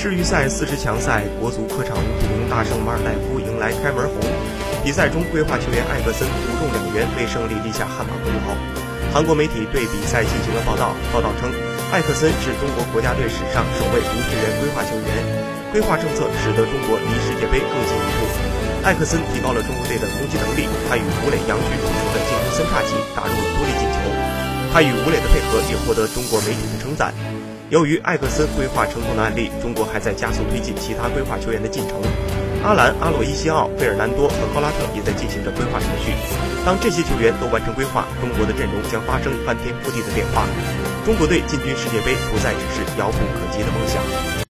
世预赛四十强赛，国足客场五比零大胜马尔代夫，迎来开门红。比赛中，规划球员艾克森独中两元，为胜利立下汗马功劳。韩国媒体对比赛进行了报道，报道称，艾克森是中国国家队史上首位无球员规划球员，规划政策使得中国离世界杯更进一步。艾克森提高了中国队的攻击能力，他与吴磊、杨旭组成的进攻三叉戟打入了多粒进球，他与吴磊的配合也获得中国媒体的称赞。由于艾克森规划成功的案例，中国还在加速推进其他规划球员的进程。阿兰、阿洛伊西奥、费尔南多和高拉特也在进行着规划程序。当这些球员都完成规划，中国的阵容将发生翻天覆地的变化。中国队进军世界杯不再只是遥不可及的梦想。